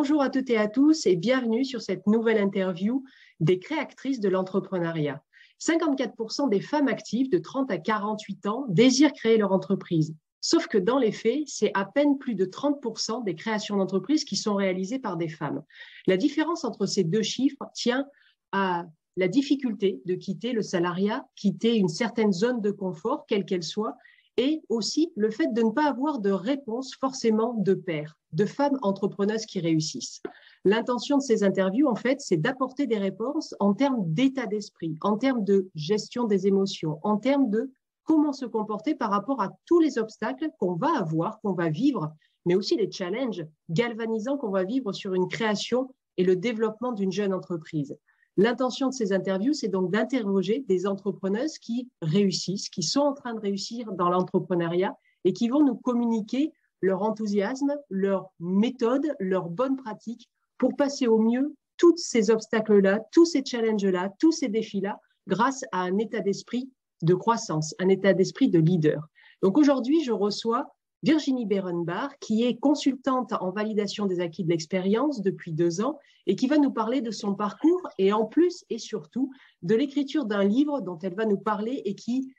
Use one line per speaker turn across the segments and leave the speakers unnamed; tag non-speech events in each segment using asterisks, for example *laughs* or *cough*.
Bonjour à toutes et à tous et bienvenue sur cette nouvelle interview des créatrices de l'entrepreneuriat. 54% des femmes actives de 30 à 48 ans désirent créer leur entreprise. Sauf que dans les faits, c'est à peine plus de 30% des créations d'entreprises qui sont réalisées par des femmes. La différence entre ces deux chiffres tient à la difficulté de quitter le salariat, quitter une certaine zone de confort, quelle qu'elle soit, et aussi le fait de ne pas avoir de réponse forcément de pairs, de femmes entrepreneuses qui réussissent. L'intention de ces interviews, en fait, c'est d'apporter des réponses en termes d'état d'esprit, en termes de gestion des émotions, en termes de comment se comporter par rapport à tous les obstacles qu'on va avoir, qu'on va vivre, mais aussi les challenges galvanisants qu'on va vivre sur une création et le développement d'une jeune entreprise. L'intention de ces interviews, c'est donc d'interroger des entrepreneuses qui réussissent, qui sont en train de réussir dans l'entrepreneuriat et qui vont nous communiquer leur enthousiasme, leur méthode, leurs bonnes pratiques pour passer au mieux tous ces obstacles-là, tous ces challenges-là, tous ces défis-là, grâce à un état d'esprit de croissance, un état d'esprit de leader. Donc aujourd'hui, je reçois Virginie Berenbach, qui est consultante en validation des acquis de l'expérience depuis deux ans et qui va nous parler de son parcours et en plus et surtout de l'écriture d'un livre dont elle va nous parler et qui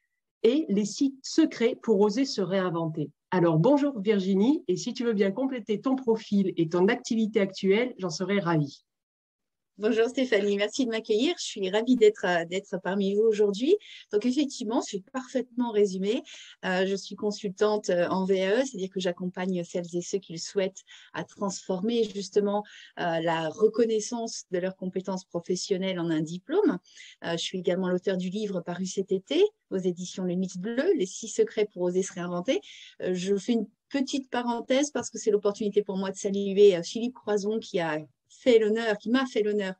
est Les sites secrets pour oser se réinventer. Alors bonjour Virginie et si tu veux bien compléter ton profil et ton activité actuelle, j'en serais ravie.
Bonjour Stéphanie, merci de m'accueillir. Je suis ravie d'être euh, d'être parmi vous aujourd'hui. Donc effectivement, c'est parfaitement résumé. Euh, je suis consultante euh, en VAE, c'est-à-dire que j'accompagne celles et ceux qui le souhaitent à transformer justement la reconnaissance de leurs compétences professionnelles en un diplôme. je suis également l'auteur du livre paru cet été aux éditions Les Mythes Bleus, Les six secrets pour oser se réinventer. je fais une petite parenthèse parce que c'est l'opportunité pour moi de saluer Philippe Croison qui a fait l'honneur, qui m'a fait l'honneur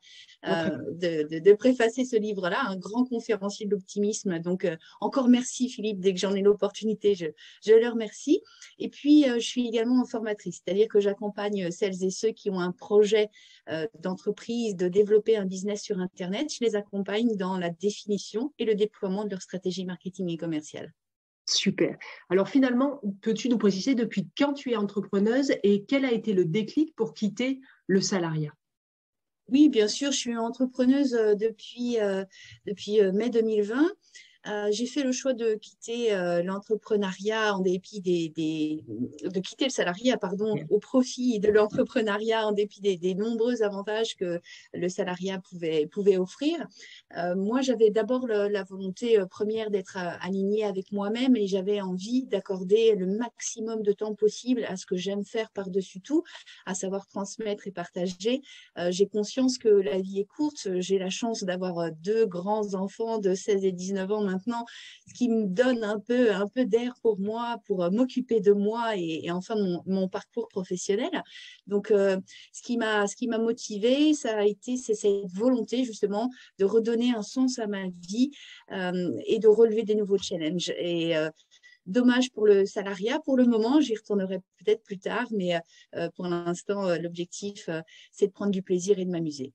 euh, de, préfacer ce livre-là, un grand conférencier de l'optimisme. Donc, euh, encore merci Philippe, dès que j'en ai l'opportunité, je, je le remercie. Et puis, euh, je suis également formatrice, c'est-à-dire que j'accompagne celles et ceux qui ont un projet d'entreprise, de développer un business sur Internet. Je les accompagne dans la définition et le déploiement de leur stratégie marketing et commerciale.
Super. Alors finalement, peux-tu nous préciser depuis quand tu es entrepreneuse et quel a été le déclic pour quitter le salariat?
Oui, bien sûr, je suis entrepreneuse euh, depuis, euh, euh, mai 2020. Euh, j'ai fait le choix de quitter euh, l'entrepreneuriat en dépit des, de quitter le salariat pardon au profit de l'entrepreneuriat en dépit des, nombreux avantages que le salariat pouvait pouvait offrir. Euh, moi, j'avais d'abord la volonté première d'être alignée avec moi-même et j'avais envie d'accorder le maximum de temps possible à ce que j'aime faire par-dessus tout, à savoir transmettre et partager. j'ai conscience que la vie est courte. J'ai la chance d'avoir deux grands enfants de 16 et 19 ans maintenant, ce qui me donne un peu, d'air pour moi, pour euh, m'occuper de moi et, enfin mon, parcours professionnel. Donc, euh, ce qui m'a, ce qui m'a motivé, ça a été cette volonté justement de redonner un sens à ma vie euh, et de relever des nouveaux challenges. Et Dommage pour le salariat. Pour le moment, j'y retournerai peut-être plus tard, mais pour l'instant, l'objectif, c'est de prendre du plaisir et de m'amuser.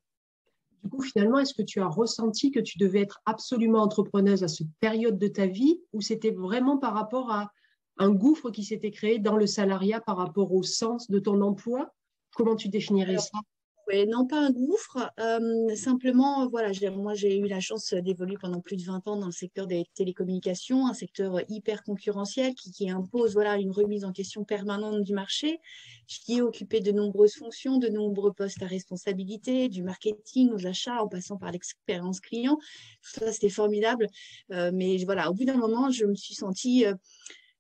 Du coup, finalement, est-ce que tu as ressenti que tu devais être absolument entrepreneuse à cette période de ta vie ou c'était vraiment par rapport à un gouffre qui s'était créé dans le salariat par rapport au sens de ton emploi? Comment tu définirais ça?
Non pas un gouffre, simplement, voilà, moi j'ai eu la chance d'évoluer pendant plus de 20 ans dans le secteur des télécommunications, un secteur hyper concurrentiel qui, qui, impose voilà, une remise en question permanente du marché. qui ai occupé de nombreuses fonctions, de nombreux postes à responsabilité, du marketing aux achats, en passant par l'expérience client. Tout ça, c'était formidable. Mais voilà, au bout d'un moment, je me suis sentie... Euh,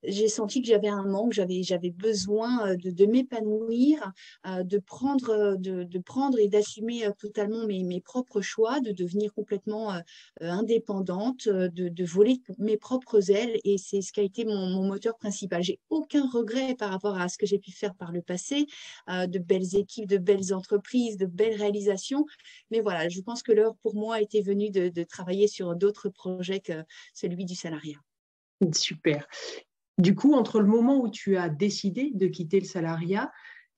j'ai senti que j'avais un manque, j'avais, j'avais besoin euh, de, m'épanouir, euh, de prendre, euh, de, de prendre et d'assumer totalement mes, mes, propres choix, de devenir complètement indépendante, de, de, voler mes propres ailes. Et c'est ce qui a été mon, mon moteur principal. J'ai aucun regret par rapport à ce que j'ai pu faire par le passé, de belles équipes, de belles entreprises, de belles réalisations. Mais voilà, je pense que l'heure pour moi était venue de, de travailler sur d'autres projets que celui du salariat.
Super. Du coup, entre le moment où tu as décidé de quitter le salariat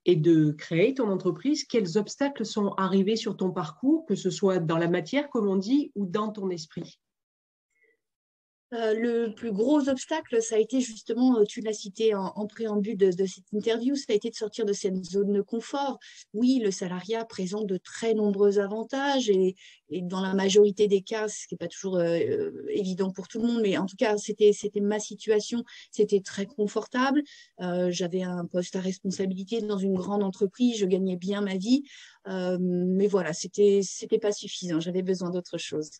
et de créer ton entreprise, quels obstacles sont arrivés sur ton parcours, que ce soit dans la matière, comme on dit, ou dans ton esprit?
Euh, le plus gros obstacle, ça a été justement, euh, tu l'as cité en, préambule de, cette interview, ça a été de sortir de cette zone de confort. Oui, le salariat présente de très nombreux avantages et, dans la majorité des cas, ce qui n'est pas toujours euh, évident pour tout le monde, mais en tout cas, c'était ma situation, c'était très confortable. J'avais un poste à responsabilité dans une grande entreprise, je gagnais bien ma vie, mais voilà, c'était pas suffisant, j'avais besoin d'autre chose.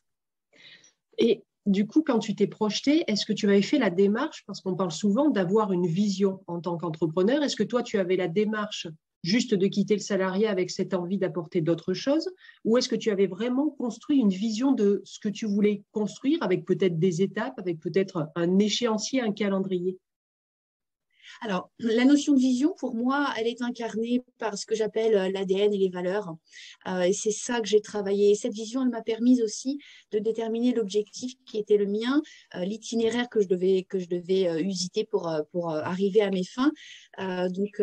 Du coup, quand tu t'es projeté, est-ce que tu avais fait la démarche, parce qu'on parle souvent d'avoir une vision en tant qu'entrepreneur, est-ce que toi, tu avais la démarche juste de quitter le salarié avec cette envie d'apporter d'autres choses, ou est-ce que tu avais vraiment construit une vision de ce que tu voulais construire avec peut-être des étapes, avec peut-être un échéancier, un calendrier?
Alors, la notion de vision, pour moi, elle est incarnée par ce que j'appelle euh, l'ADN et les valeurs. Euh, et c'est ça que j'ai travaillé. cette vision, elle m'a permis aussi de déterminer l'objectif qui était le mien, euh, l'itinéraire que je devais, que je devais usiter pour, pour arriver à mes fins. donc,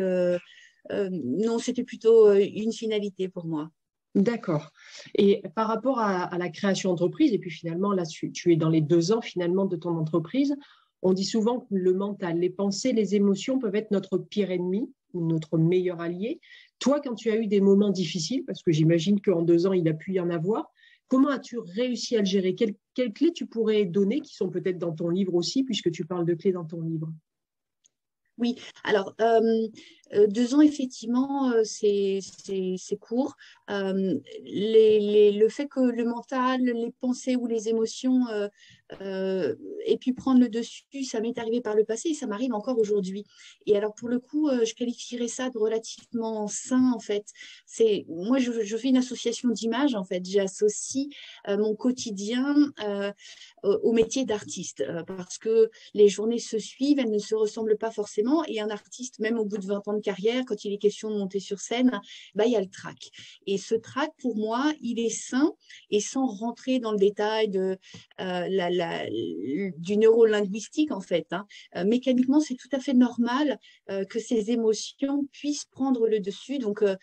non, c'était plutôt une finalité pour moi.
D'accord. Et par rapport à, la création d'entreprise, et puis finalement, là, tu es dans les deux ans finalement de ton entreprise, on dit souvent que le mental, les pensées, les émotions peuvent être notre pire ennemi ou notre meilleur allié. Toi, quand tu as eu des moments difficiles, parce que j'imagine qu'en deux ans, il a pu y en avoir, comment as-tu réussi à le gérer? Quelles, clés tu pourrais donner, qui sont peut-être dans ton livre aussi, puisque tu parles de clés dans ton livre?
Oui, alors euh, deux ans, effectivement, euh, c'est court. le fait que le mental, les pensées ou les émotions euh, et puis prendre le dessus, ça m'est arrivé par le passé et ça m'arrive encore aujourd'hui. Et alors pour le coup, euh, je qualifierais ça de relativement sain en fait. Moi je, fais une association d'images en fait. J'associe euh, mon quotidien au métier d'artiste parce que les journées se suivent, elles ne se ressemblent pas forcément. Et un artiste, même au bout de 20 ans de carrière, quand il est question de monter sur scène, bah, il y a le trac. Et ce trac, pour moi, il est sain et sans rentrer dans le détail de la du neurolinguistique en fait. Hein. Euh, mécaniquement, c'est tout à fait normal euh, que ces émotions puissent prendre le dessus. Donc, euh,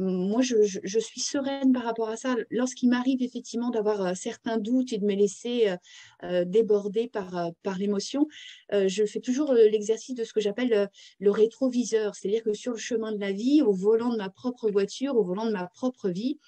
moi, je, suis sereine par rapport à ça. Lorsqu'il m'arrive effectivement d'avoir certains doutes et de me laisser déborder par, par l'émotion, je fais toujours l'exercice de ce que j'appelle le rétroviseur. C'est-à-dire que sur le chemin de la vie, au volant de ma propre voiture, au volant de ma propre vie,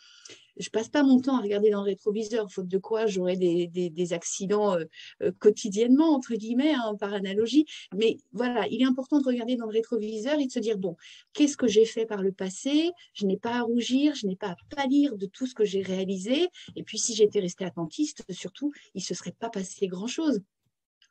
je passe pas mon temps à regarder dans le rétroviseur, faute de quoi j'aurais des, accidents euh, euh, quotidiennement, entre guillemets, hein, par analogie. Mais voilà, il est important de regarder dans le rétroviseur et de se dire, bon, qu'est-ce que j'ai fait par le passé? Je n'ai pas à rougir, je n'ai pas à pâlir de tout ce que j'ai réalisé. Et puis, si j'étais restée attentiste, surtout, il ne se serait pas passé grand-chose.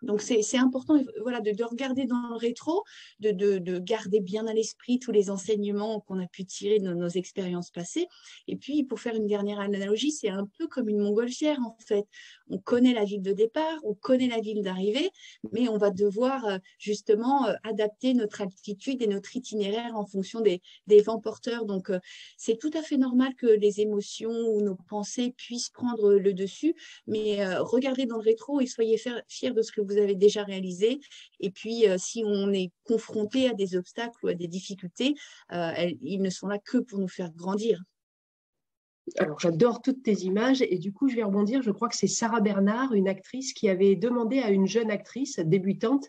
Donc c'est important voilà, de, regarder dans le rétro, de, garder bien à l'esprit tous les enseignements qu'on a pu tirer de nos, expériences passées. Et puis pour faire une dernière analogie, c'est un peu comme une montgolfière en fait. On connaît la ville de départ, on connaît la ville d'arrivée, mais on va devoir euh, justement euh, adapter notre altitude et notre itinéraire en fonction des, vents porteurs. Donc euh, c'est tout à fait normal que les émotions ou nos pensées puissent prendre le dessus, mais regardez dans le rétro et soyez fiers de ce que vous avez déjà réalisé. Et puis, euh, si on est confronté à des obstacles ou à des difficultés, euh, ils ne sont là que pour nous faire grandir.
Alors, j'adore toutes tes images et du coup, je vais rebondir. Je crois que c'est Sarah Bernard, une actrice, qui avait demandé à une jeune actrice débutante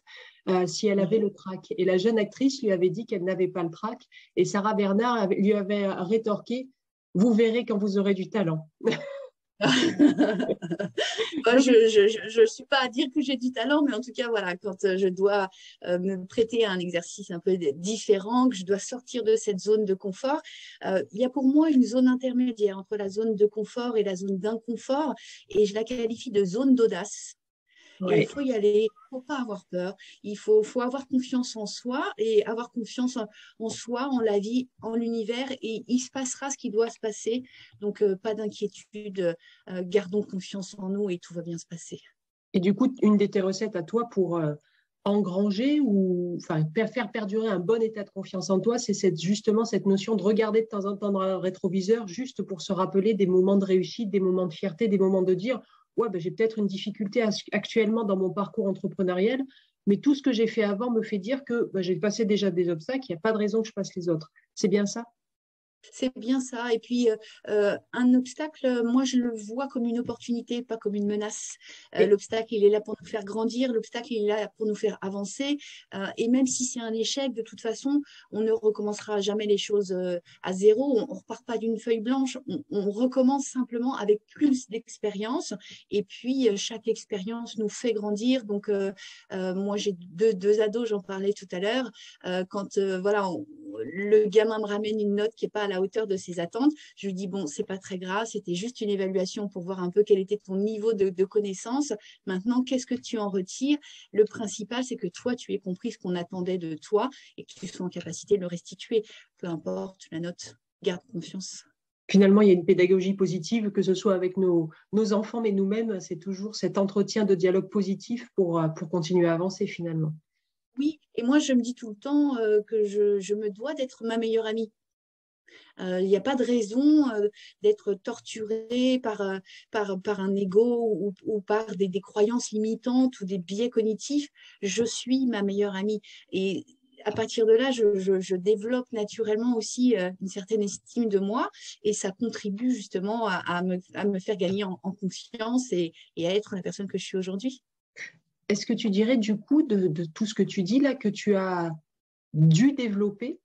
euh, si elle avait le trac. Et la jeune actrice lui avait dit qu'elle n'avait pas le trac. Et Sarah Bernard lui avait rétorqué Vous verrez quand vous aurez du talent. *laughs*
je ne suis pas à dire que j'ai du talent, mais en tout cas, voilà, quand euh, je dois euh, me prêter à un exercice un peu différent, que je dois sortir de cette zone de confort, euh, il y a pour moi une zone intermédiaire entre la zone de confort et la zone d'inconfort, et je la qualifie de zone d'audace il faut y aller, il ne faut pas avoir peur, il faut, faut, avoir confiance en soi et avoir confiance en, soi, en la vie, en l'univers et il se passera ce qui doit se passer. Donc, euh, pas d'inquiétude, euh, gardons confiance en nous et tout va bien se passer.
Et du coup, une de tes recettes à toi pour euh, engranger ou enfin, faire perdurer un bon état de confiance en toi, c'est cette, justement cette notion de regarder de temps en temps dans le rétroviseur juste pour se rappeler des moments de réussite, des moments de fierté, des moments de dire ouais, ben, j'ai peut-être une difficulté actuellement dans mon parcours entrepreneurial, mais tout ce que j'ai fait avant me fait dire que ben, j'ai passé déjà des obstacles, il n'y a pas de raison que je passe les autres. C'est bien ça?
C'est bien ça. Et puis, euh, euh, un obstacle, moi, je le vois comme une opportunité, pas comme une menace. Euh, l'obstacle, il est là pour nous faire grandir. L'obstacle, il est là pour nous faire avancer. et même si c'est un échec, de toute façon, on ne recommencera jamais les choses à zéro. On ne repart pas d'une feuille blanche. On, recommence simplement avec plus d'expérience. Et puis, chaque expérience nous fait grandir. Donc, moi, j'ai deux, deux ados, j'en parlais tout à l'heure. quand, voilà, le gamin me ramène une note qui n'est pas à la hauteur de ses attentes, je lui dis bon, c'est pas très grave, c'était juste une évaluation pour voir un peu quel était ton niveau de, connaissance. Maintenant, qu'est-ce que tu en retires? Le principal, c'est que toi, tu aies compris ce qu'on attendait de toi et que tu sois en capacité de le restituer. Peu importe la note, garde confiance
finalement, il y a une pédagogie positive, que ce soit avec nos, nos enfants, mais nous-mêmes, c'est toujours cet entretien de dialogue positif pour, pour continuer à avancer finalement.
Oui, et moi, je me dis tout le temps euh, que je, je, me dois d'être ma meilleure amie. Euh, il n'y a pas de raison euh, d'être torturé par, euh, par, par, un ego ou, par des, croyances limitantes ou des biais cognitifs. Je suis ma meilleure amie. Et à partir de là, je, développe naturellement aussi une certaine estime de moi et ça contribue justement à, me, à me, faire gagner en, confiance et, à être la personne que je suis aujourd'hui.
Est-ce que tu dirais du coup de, tout ce que tu dis là que tu as dû développer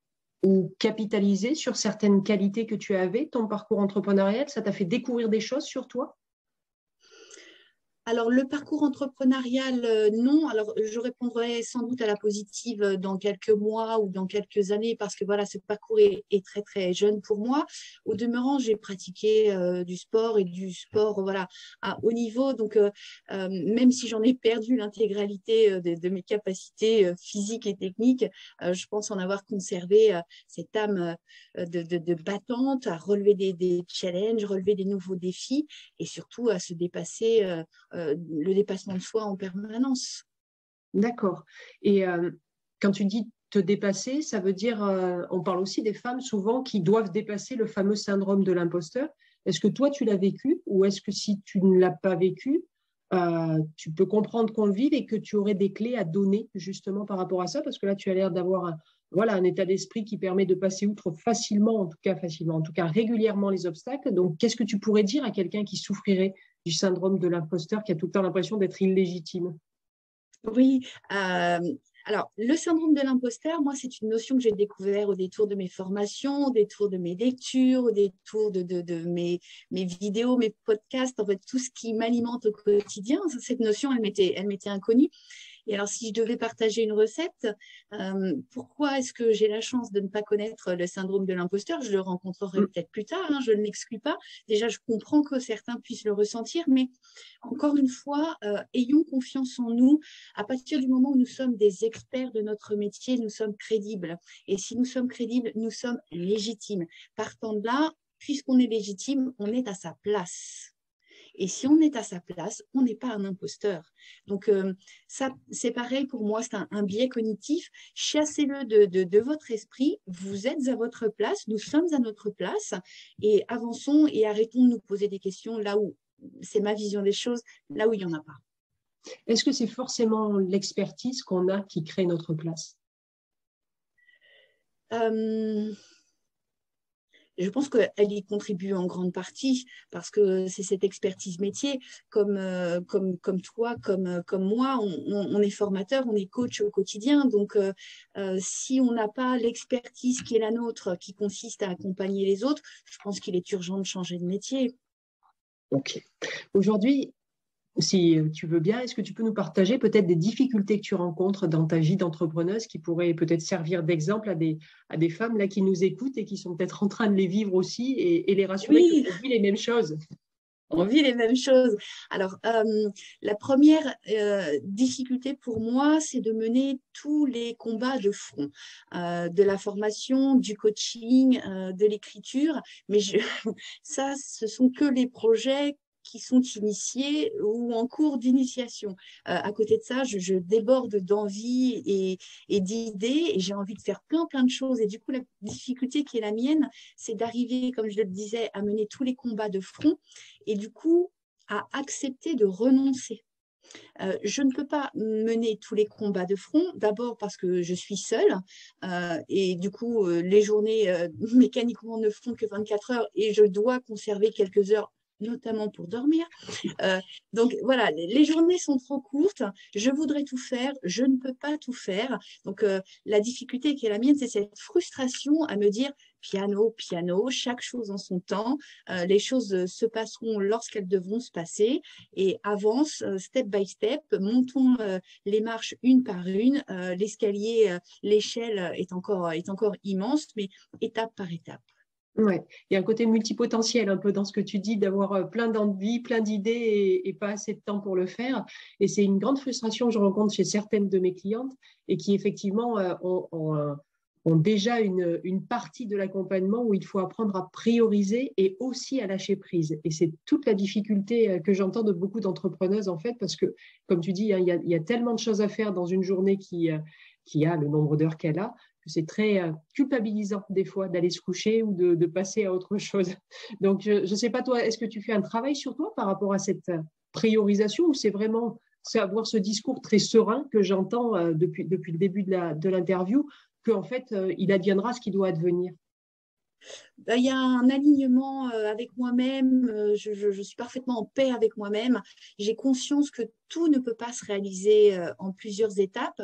ou capitaliser sur certaines qualités que tu avais, ton parcours entrepreneurial Ça t'a fait découvrir des choses sur toi?
Alors, le parcours entrepreneurial, euh, non. Alors, je répondrai sans doute à la positive euh, dans quelques mois ou dans quelques années parce que voilà, ce parcours est, très, très jeune pour moi. Au demeurant, j'ai pratiqué euh, du sport et du sport voilà, à haut niveau. Donc, même si j'en ai perdu l'intégralité de, mes capacités physiques et techniques, je pense en avoir conservé cette âme de, de, battante à relever des, des, challenges, relever des nouveaux défis et surtout à se dépasser euh, le dépassement de soi en permanence.
D'accord. Et euh, quand tu dis te dépasser, ça veut dire, euh, on parle aussi des femmes souvent qui doivent dépasser le fameux syndrome de l'imposteur. Est-ce que toi, tu l'as vécu ou est-ce que si tu ne l'as pas vécu, tu peux comprendre qu'on le vive et que tu aurais des clés à donner justement par rapport à ça? Parce que là, tu as l'air d'avoir un, voilà, un état d'esprit qui permet de passer outre facilement, en tout cas facilement, en tout cas régulièrement les obstacles. Donc, qu'est-ce que tu pourrais dire à quelqu'un qui souffrirait du syndrome de l'imposteur, qui a tout le temps l'impression d'être illégitime
Oui, euh, alors le syndrome de l'imposteur, moi, c'est une notion que j'ai découvert au détour de mes formations, au détour de mes lectures, au détour de, de, mes, mes, vidéos, mes podcasts, en fait, tout ce qui m'alimente au quotidien. Cette notion, elle m'était inconnue. Et alors, si je devais partager une recette, euh, pourquoi est-ce que j'ai la chance de ne pas connaître le syndrome de l'imposteur? Je le rencontrerai mm. peut-être plus tard, hein, je ne l'exclus pas. Déjà, je comprends que certains puissent le ressentir, mais encore une fois, euh, ayons confiance en nous. À partir du moment où nous sommes des experts de notre métier, nous sommes crédibles. Et si nous sommes crédibles, nous sommes légitimes. Partant de là, puisqu'on est légitime, on est à sa place. Et si on est à sa place, on n'est pas un imposteur. Donc, euh, ça, c'est pareil pour moi, c'est un, biais cognitif. Chassez-le de, votre esprit. Vous êtes à votre place, nous sommes à notre place et avançons et arrêtons de nous poser des questions là où c'est ma vision des choses, là où il n'y en a pas.
Est-ce que c'est forcément l'expertise qu'on a qui crée notre place?
Euh, je pense qu'elle y contribue en grande partie parce que c'est cette expertise métier. Comme, euh, comme, comme toi, comme, euh, comme moi, on, est formateur, on est coach au quotidien. Donc, euh, si on n'a pas l'expertise qui est la nôtre, qui consiste à accompagner les autres, je pense qu'il est urgent de changer de métier.
Ok. Aujourd'hui, si tu veux bien, est-ce que tu peux nous partager peut-être des difficultés que tu rencontres dans ta vie d'entrepreneuse qui pourraient peut-être servir d'exemple à des, à des femmes là qui nous écoutent et qui sont peut-être en train de les vivre aussi et, les rassurer oui. qu'on vit les mêmes choses?
On vit les mêmes choses. Alors, euh, la première euh, difficulté pour moi, c'est de mener tous les combats de front, euh, de la formation, du coaching, de l'écriture. Mais je, *laughs* ça, ce sont que les projets qui sont initiés ou en cours d'initiation. Euh, à côté de ça, je, déborde d'envie et, et d'idées et j'ai envie de faire plein, plein de choses. Et du coup, la difficulté qui est la mienne, c'est d'arriver, comme je le disais, à mener tous les combats de front et du coup, à accepter de renoncer euh, je ne peux pas mener tous les combats de front, d'abord parce que je suis seule euh, et du coup, les journées *laughs* mécaniquement ne font que 24 heures et je dois conserver quelques heures notamment pour dormir. donc voilà, les, journées sont trop courtes, je voudrais tout faire, je ne peux pas tout faire. Donc la difficulté qui est la mienne, c'est cette frustration à me dire piano, piano, chaque chose en son temps. Euh, les choses euh, se passeront lorsqu'elles devront se passer et avance euh, step by step. Montons les marches une par une. L'escalier, l'échelle est encore, est encore immense, mais étape par étape.
Ouais, il y a un côté multipotentiel un peu dans ce que tu dis, d'avoir plein d'envies, plein d'idées et, pas assez de temps pour le faire. Et c'est une grande frustration que je rencontre chez certaines de mes clientes et qui effectivement ont, ont déjà une, partie de l'accompagnement où il faut apprendre à prioriser et aussi à lâcher prise. Et c'est toute la difficulté euh, que j'entends de beaucoup d'entrepreneuses, en fait, parce que, comme tu dis, hein, il, y a, tellement de choses à faire dans une journée qui, euh, a le nombre d'heures qu'elle a, c'est très euh, culpabilisant des fois d'aller se coucher ou de, passer à autre chose. *laughs* Donc, je ne sais pas, toi, est-ce que tu fais un travail sur toi par rapport à cette priorisation ou c'est vraiment avoir ce discours très serein que j'entends depuis, depuis le début de l'interview, qu'en fait, euh, il adviendra ce qui doit advenir?
Il y a un alignement euh, avec moi-même, euh, je, suis parfaitement en paix avec moi-même, j'ai conscience que tout ne peut pas se réaliser euh, en plusieurs étapes.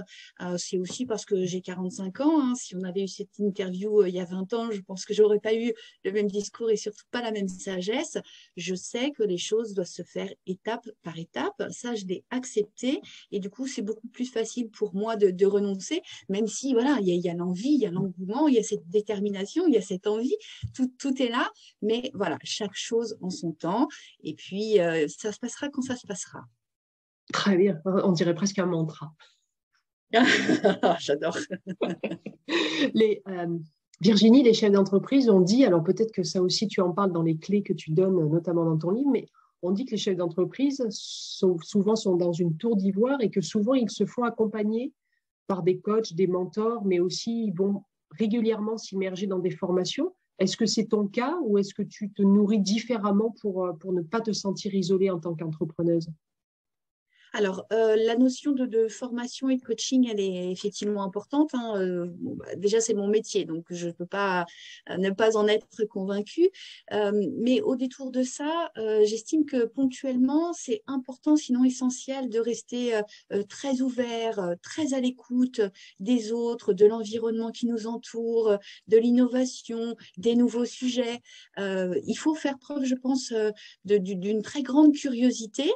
c'est aussi parce que j'ai 45 ans. Hein. Si on avait eu cette interview il y a 20 ans, je pense que j'aurais pas eu le même discours et surtout pas la même sagesse. Je sais que les choses doivent se faire étape par étape. Ça, je l'ai accepté et du coup, c'est beaucoup plus facile pour moi de, renoncer, même si voilà, il y a l'envie, il y a l'engouement, il y a cette détermination, il y a cette envie *laughs* tout, est là, mais voilà, chaque chose en son temps. Et puis, euh, ça se passera quand ça se passera.
Très bien, on dirait presque un mantra. *laughs*
J'adore. *laughs*
les, euh, Virginie, les chefs d'entreprise ont dit, alors peut-être que ça aussi tu en parles dans les clés que tu donnes, notamment dans ton livre, mais on dit que les chefs d'entreprise souvent sont dans une tour d'ivoire et que souvent ils se font accompagner par des coachs, des mentors, mais aussi ils vont régulièrement s'immerger dans des formations. Est-ce que c'est ton cas ou est-ce que tu te nourris différemment pour, euh, ne pas te sentir isolée en tant qu'entrepreneuse?
Alors, euh, la notion de, formation et de coaching, elle est effectivement importante. Hein. Euh, bah, déjà, c'est mon métier, donc je ne peux pas ne pas en être convaincue. mais au détour de ça, j'estime que ponctuellement, c'est important, sinon essentiel, de rester très ouvert, très à l'écoute des autres, de l'environnement qui nous entoure, de l'innovation, des nouveaux sujets. il faut faire preuve, je pense, d'une très grande curiosité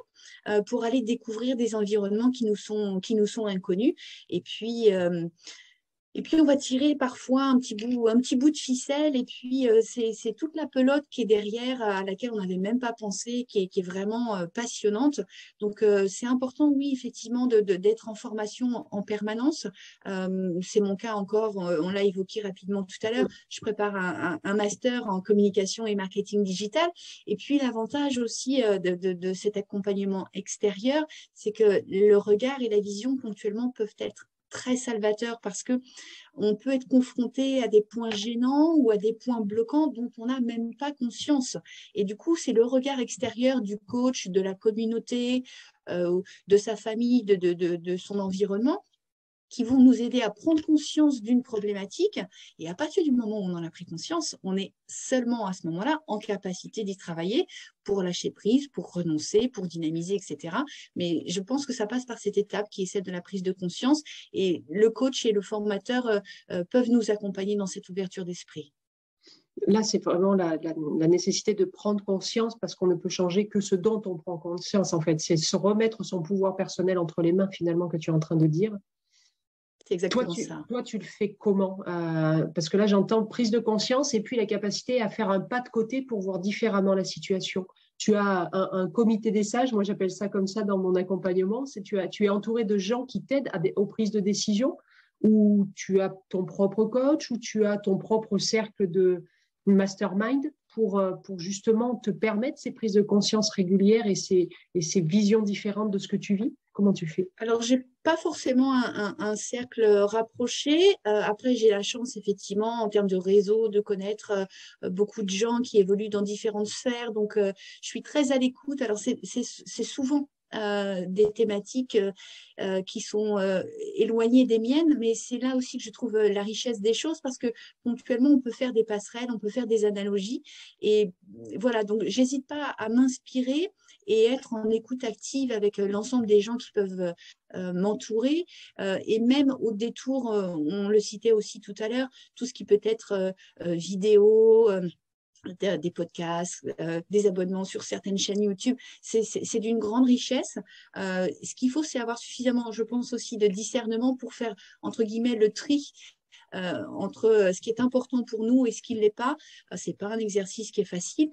pour aller découvrir des environnements qui nous sont, qui nous sont inconnus. Et puis, euh, et puis, on va tirer parfois un petit bout, un petit bout de ficelle, et puis euh, c'est toute la pelote qui est derrière, à laquelle on n'avait même pas pensé, qui est, qui est vraiment euh, passionnante. Donc, c'est important, oui, effectivement, d'être de, en formation en permanence. c'est mon cas encore, on, l'a évoqué rapidement tout à l'heure. Je prépare un, un, master en communication et marketing digital. Et puis, l'avantage aussi de, de, de cet accompagnement extérieur, c'est que le regard et la vision ponctuellement peuvent être très salvateur parce que on peut être confronté à des points gênants ou à des points bloquants dont on n'a même pas conscience. Et du coup, c'est le regard extérieur du coach, de la communauté, euh, de sa famille, de, de son environnement qui vont nous aider à prendre conscience d'une problématique. Et à partir du moment où on en a pris conscience, on est seulement à ce moment-là en capacité d'y travailler pour lâcher prise, pour renoncer, pour dynamiser, etc. Mais je pense que ça passe par cette étape qui est celle de la prise de conscience. Et le coach et le formateur euh, euh, peuvent nous accompagner dans cette ouverture d'esprit.
Là, c'est vraiment la, nécessité de prendre conscience parce qu'on ne peut changer que ce dont on prend conscience, en fait. C'est se remettre son pouvoir personnel entre les mains, finalement, que tu es en train de dire.
C'est exactement
toi, tu,
ça.
Toi, tu le fais comment euh, Parce que là, j'entends prise de conscience et puis la capacité à faire un pas de côté pour voir différemment la situation. Tu as un, comité des sages, moi j'appelle ça comme ça dans mon accompagnement, c'est tu, as, tu es entouré de gens qui t'aident aux prises de décision, ou tu as ton propre coach, ou tu as ton propre cercle de mastermind pour, euh, pour justement te permettre ces prises de conscience régulières et ces, et ces visions différentes de ce que tu vis? Comment tu fais?
Alors, j'ai pas forcément un, cercle rapproché. Euh, après, j'ai la chance, effectivement, en termes de réseau, de connaître euh, beaucoup de gens qui évoluent dans différentes sphères. Donc, je suis très à l'écoute. Alors, c'est souvent des thématiques qui sont éloignées des miennes, mais c'est là aussi que je trouve la richesse des choses parce que ponctuellement, on peut faire des passerelles, on peut faire des analogies. Et voilà, donc j'hésite pas à m'inspirer et être en écoute active avec l'ensemble des gens qui peuvent m'entourer. et même au détour, on le citait aussi tout à l'heure, tout ce qui peut être vidéo des podcasts, des abonnements sur certaines chaînes YouTube. C'est d'une grande richesse. ce qu'il faut, c'est avoir suffisamment, je pense aussi, de discernement pour faire, entre guillemets, le tri euh, entre euh, ce qui est important pour nous et ce qui ne l'est pas. Euh, c'est pas un exercice qui est facile,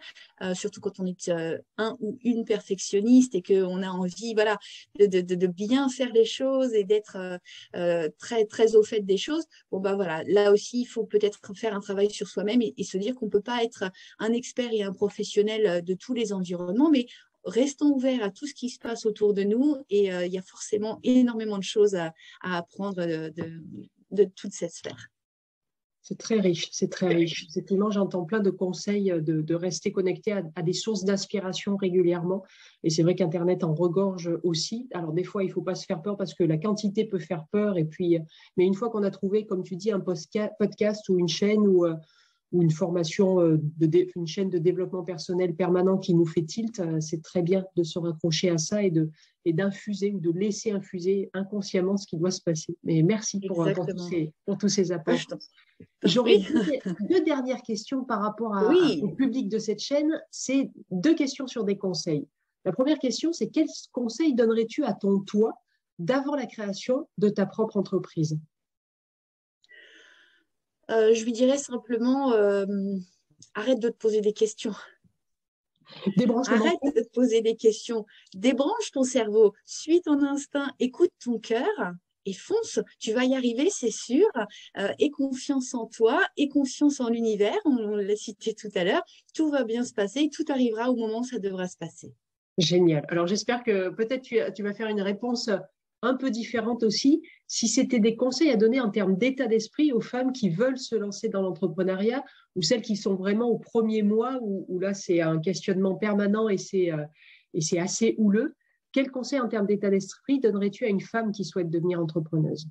surtout quand on est un ou une perfectionniste et qu'on a envie, voilà, de, bien faire les choses et d'être très très au fait des choses. Bon bah voilà, là aussi il faut peut-être faire un travail sur soi-même et, se dire qu'on peut pas être un expert et un professionnel de tous les environnements, mais restons ouverts à tout ce qui se passe autour de nous et il y a forcément énormément de choses à, apprendre toute cette sphère.
C'est très riche, c'est très riche. Effectivement, j'entends plein de conseils de, rester connecté à, des sources d'inspiration régulièrement. Et c'est vrai qu'Internet en regorge aussi. Alors, des fois, il ne faut pas se faire peur parce que la quantité peut faire peur. Et puis, mais une fois qu'on a trouvé, comme tu dis, un podcast ou une chaîne ou, euh, ou une formation, euh, de une chaîne de développement personnel permanent qui nous fait tilt, euh, c'est très bien de se raccrocher à ça et de et d'infuser ou de laisser infuser inconsciemment ce qui doit se passer. Mais merci pour, euh, tous, ces, pour tous ces apports. J'aurais deux, dernières questions par rapport au public de cette chaîne. C'est deux questions sur des conseils. La première question, c'est quels conseils donnerais-tu à ton toi d'avant la création de ta propre entreprise?
Euh, je lui dirais simplement euh, arrête de te poser des questions. Arrête de te poser des questions. Débranche ton cerveau, suis ton instinct, écoute ton cœur et fonce. Tu vas y arriver, c'est sûr. Euh, aie confiance en toi, aie confiance en l'univers. On, l'a cité tout à l'heure. Tout va bien se passer. Tout arrivera au moment où ça devra se passer.
Génial. Alors j'espère que peut-être tu, vas faire une réponse un peu différente aussi, si c'était des conseils à donner en termes d'état d'esprit aux femmes qui veulent se lancer dans l'entrepreneuriat ou celles qui sont vraiment au premier mois où, là c'est un questionnement permanent et c'est euh, et c'est assez houleux. Quel conseil en termes d'état d'esprit donnerais-tu à une femme qui souhaite devenir entrepreneuse?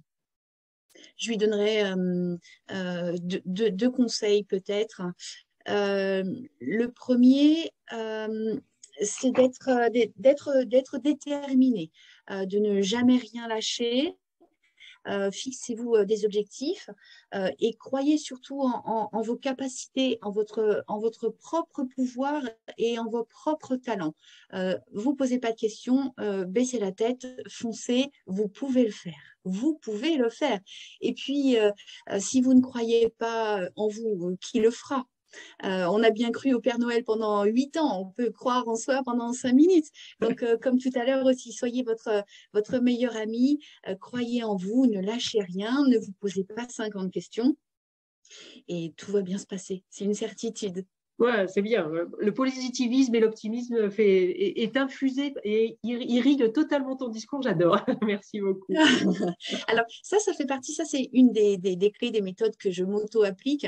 Je lui donnerais euh, euh, deux, conseils peut-être. le premier, c'est d'être d'être d'être déterminé. Euh, de ne jamais rien lâcher. Euh, fixez-vous euh, des objectifs et croyez surtout en, vos capacités, en votre, en votre propre pouvoir et en vos propres talents. vous posez pas de questions, baissez la tête, foncez, vous pouvez le faire. Vous pouvez le faire. Et puis, si vous ne croyez pas en vous, qui le fera? Euh, on a bien cru au Père Noël pendant huit ans, on peut croire en soi pendant cinq minutes. Donc, euh, comme tout à l'heure aussi, soyez votre, votre meilleur ami, euh, croyez en vous, ne lâchez rien, ne vous posez pas 50 questions et tout va bien se passer. C'est une certitude.
Ouais, c'est bien. Le positivisme et l'optimisme fait, est, infusé et irrigue totalement ton discours. J'adore. *laughs* Merci beaucoup. *laughs*
Alors, ça, ça fait partie, ça, c'est une des, des, clés, des méthodes que je m'auto-applique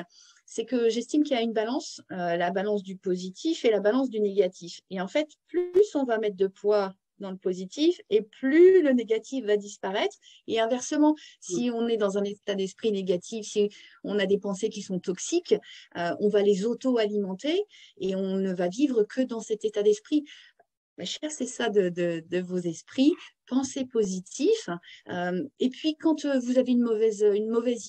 c'est que j'estime qu'il y a une balance, euh, la balance du positif et la balance du négatif. Et en fait, plus on va mettre de poids dans le positif et plus le négatif va disparaître. Et inversement, si mm. on est dans un état d'esprit négatif, si on a des pensées qui sont toxiques, euh, on va les auto-alimenter et on ne va vivre que dans cet état d'esprit. Bah, c'est ça de, vos esprits, pensez positif. Euh, et puis, quand euh, vous avez une mauvaise,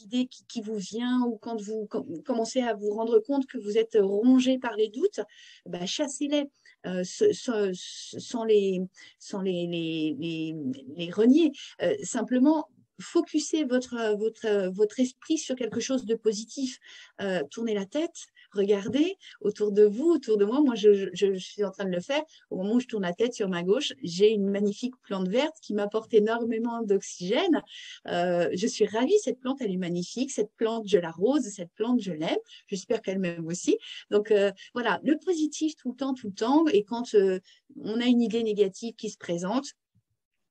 idée qui, vous vient ou quand vous commencez à vous rendre compte que vous êtes rongé par les doutes, bah, chassez-les. Euh, sans, les, renier. simplement, focussez votre, votre esprit sur quelque chose de positif. tournez la tête, regardez autour de vous, autour de moi. Moi, je, suis en train de le faire. Au moment où je tourne la tête sur ma gauche, j'ai une magnifique plante verte qui m'apporte énormément d'oxygène. Euh, je suis ravie. Cette plante, elle est magnifique. Cette plante, je l'arrose. Cette plante, je l'aime. J'espère qu'elle m'aime aussi. Donc, euh, voilà, le positif tout le temps, tout le temps. Et quand euh, on a une idée négative qui se présente,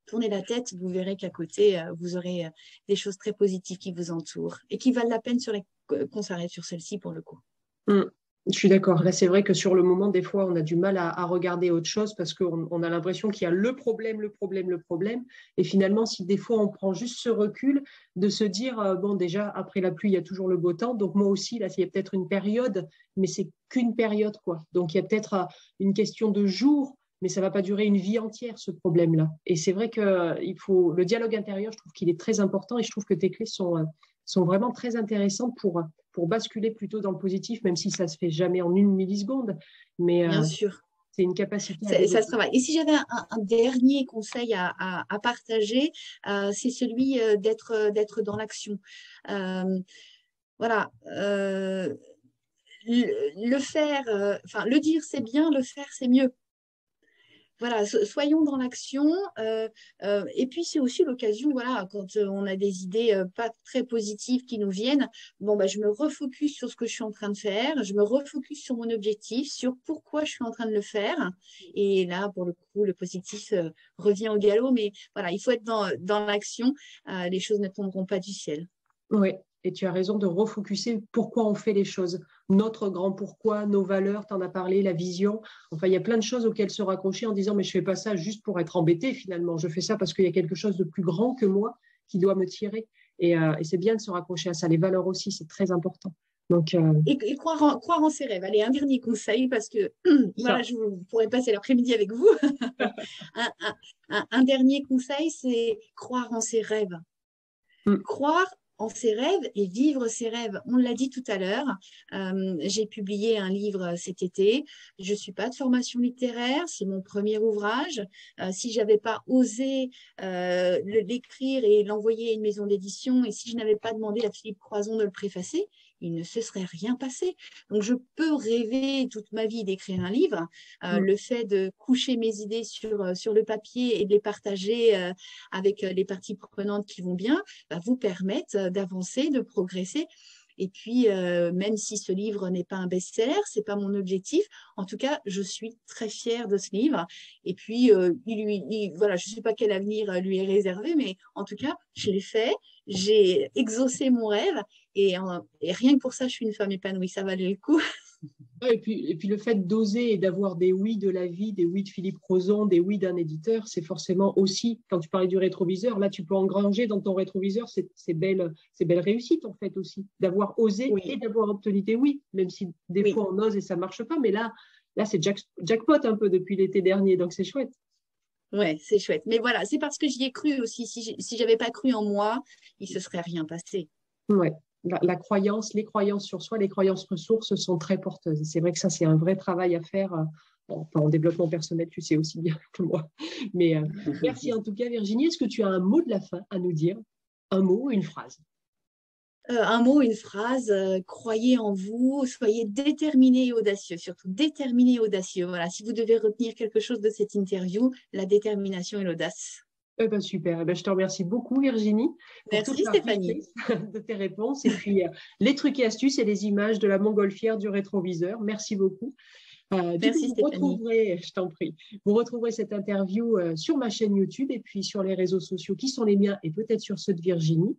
tournez la tête, vous verrez qu'à côté, vous aurez des choses très positives qui vous entourent et qui valent la peine les... qu'on s'arrête sur celle-ci pour le coup.
Mm. Je suis d'accord. Là, c'est vrai que sur le moment, des fois, on a du mal à, regarder autre chose parce qu'on a l'impression qu'il y a le problème, le problème, le problème. Et finalement, si des fois on prend juste ce recul de se dire, euh, bon, déjà, après la pluie, il y a toujours le beau temps. Donc, moi aussi, là, il y a peut-être une période, mais c'est qu'une période, quoi. Donc, il y a peut-être euh, une question de jours, mais ça ne va pas durer une vie entière, ce problème-là. Et c'est vrai que euh, il faut, le dialogue intérieur, je trouve qu'il est très important et je trouve que tes clés sont sont vraiment très intéressantes pour, pour basculer plutôt dans le positif, même si ça se fait jamais en une milliseconde. Mais,
Bien euh, sûr.
C'est une capacité.
Ça, se travaille. Et si j'avais un, dernier conseil à, à, partager, euh, c'est celui euh, d'être d'être dans l'action. voilà. le, faire, enfin, le dire c'est bien, le faire c'est mieux voilà, soyons dans l'action. Euh, euh, et puis, c'est aussi l'occasion, voilà, quand euh, on a des idées pas très positives qui nous viennent, bon, bah, je me refocus sur ce que je suis en train de faire, je me refocus sur mon objectif, sur pourquoi je suis en train de le faire. Et là, pour le coup, le positif revient au galop. Mais voilà, il faut être dans, dans l'action. les choses ne tomberont pas du ciel.
Oui, et tu as raison de refocuser pourquoi on fait les choses. Notre grand pourquoi, nos valeurs, tu en as parlé, la vision. Enfin, il y a plein de choses auxquelles se raccrocher en disant mais je fais pas ça juste pour être embêté finalement. Je fais ça parce qu'il y a quelque chose de plus grand que moi qui doit me tirer. Et, euh, c'est bien de se raccrocher à ça. Les valeurs aussi, c'est très important. Donc,
euh, et, croire, en, croire, en, ses rêves. Allez, un dernier conseil, parce que *clears throat* voilà, je pourrais passer l'après-midi avec vous. *laughs* un, un, dernier conseil, c'est croire en ses rêves. Mm. Croire ses rêves et vivre ses rêves. On l'a dit tout à l'heure, euh, j'ai publié un livre cet été. Je suis pas de formation littéraire, c'est mon premier ouvrage. Euh, si j'avais pas osé euh, l'écrire et l'envoyer à une maison d'édition, et si je n'avais pas demandé à Philippe Croison de le préfacer, il ne se serait rien passé. Donc, je peux rêver toute ma vie d'écrire un livre. Euh, mm. Le fait de coucher mes idées sur, euh, sur le papier et de les partager euh, avec les parties prenantes qui vont bien, va vous permettre d'avancer, de progresser. Et puis, même si ce livre n'est pas un best-seller, c'est pas mon objectif. En tout cas, je suis très fière de ce livre. Et puis, il lui, voilà, je ne sais pas quel avenir lui est réservé, mais en tout cas, je l'ai fait. J'ai exaucé mon rêve et, rien que pour ça, je suis une femme épanouie. Ça valait le coup. *laughs*
Et puis, et puis le fait d'oser et d'avoir des oui de la vie, des oui de Philippe Roson, des oui d'un éditeur, c'est forcément aussi, quand tu parlais du rétroviseur, là tu peux engranger dans ton rétroviseur ces, belles, ces belles réussites en fait aussi, d'avoir osé et d'avoir obtenu des oui, même si des fois on ose et ça marche pas, mais là, là c'est jackpot un peu depuis l'été dernier, donc c'est chouette.
Ouais, c'est chouette. Mais voilà, c'est parce que j'y ai cru aussi. Si, si j'avais pas cru en moi, il se serait rien passé.
Ouais, la, croyance, les croyances sur soi, les croyances ressources sont très porteuses. C'est vrai que ça, c'est un vrai travail à faire. Euh, en développement personnel, tu sais aussi bien *laughs* que moi. Mais euh, *laughs* merci en tout cas, Virginie. Est-ce que tu as un mot de la fin à nous dire? Un mot, une phrase?
Euh, un mot, une phrase, croyez en vous, soyez déterminé et audacieux, surtout déterminé et audacieux. Voilà, si vous devez retenir quelque chose de cette interview, la détermination et l'audace.
Eh ben, super. Eh ben, je te remercie beaucoup, Virginie.
Merci, Stéphanie. *laughs*
De tes réponses. Et puis, euh, les trucs et astuces et les images de la montgolfière du rétroviseur. Merci beaucoup.
Euh, Merci, vous
retrouverez, *laughs* je t'en prie, vous retrouverez cette interview euh, sur ma chaîne YouTube et puis sur les réseaux sociaux qui sont les miens et peut-être sur ceux de Virginie.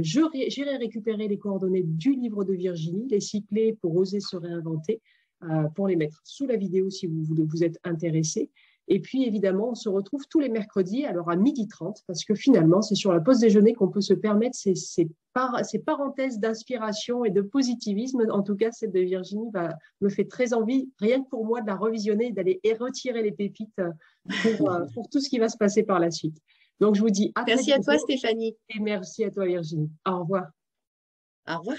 J'irai récupérer les coordonnées du livre de Virginie, les cyclés pour oser se réinventer, pour les mettre sous la vidéo si vous, vous êtes intéressé. Et puis, évidemment, on se retrouve tous les mercredis, alors à midi 30, parce que finalement, c'est sur la pause déjeuner qu'on peut se permettre ces, ces, ces parenthèses d'inspiration et de positivisme. En tout cas, celle de Virginie me fait très envie, rien que pour moi, de la revisionner, d'aller retirer les pépites pour, euh, *laughs* pour, tout ce qui va se passer par la suite. Donc, je vous dis
à Merci à toi, Stéphanie.
Et merci à toi, Virginie. Au revoir.
Au revoir.